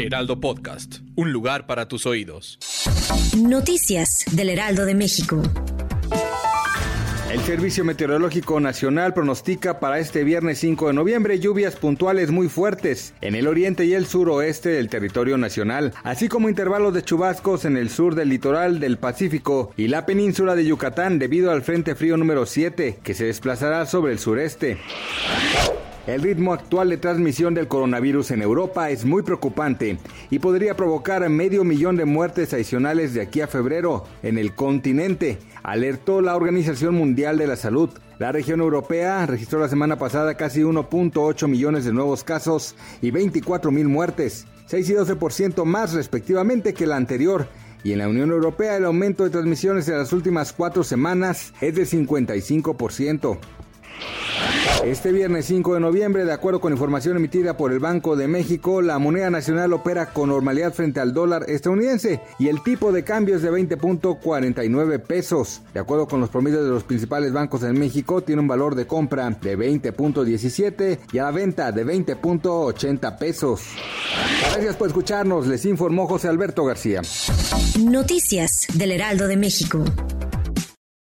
Heraldo Podcast, un lugar para tus oídos. Noticias del Heraldo de México. El Servicio Meteorológico Nacional pronostica para este viernes 5 de noviembre lluvias puntuales muy fuertes en el oriente y el suroeste del territorio nacional, así como intervalos de chubascos en el sur del litoral del Pacífico y la península de Yucatán debido al Frente Frío número 7 que se desplazará sobre el sureste. El ritmo actual de transmisión del coronavirus en Europa es muy preocupante y podría provocar medio millón de muertes adicionales de aquí a febrero en el continente, alertó la Organización Mundial de la Salud. La región europea registró la semana pasada casi 1.8 millones de nuevos casos y 24 mil muertes, 6 y 12% más respectivamente que la anterior. Y en la Unión Europea el aumento de transmisiones en las últimas cuatro semanas es de 55%. Este viernes 5 de noviembre, de acuerdo con información emitida por el Banco de México, la moneda nacional opera con normalidad frente al dólar estadounidense y el tipo de cambio es de 20.49 pesos. De acuerdo con los promedios de los principales bancos en México, tiene un valor de compra de 20.17 y a la venta de 20.80 pesos. Gracias por escucharnos, les informó José Alberto García. Noticias del Heraldo de México.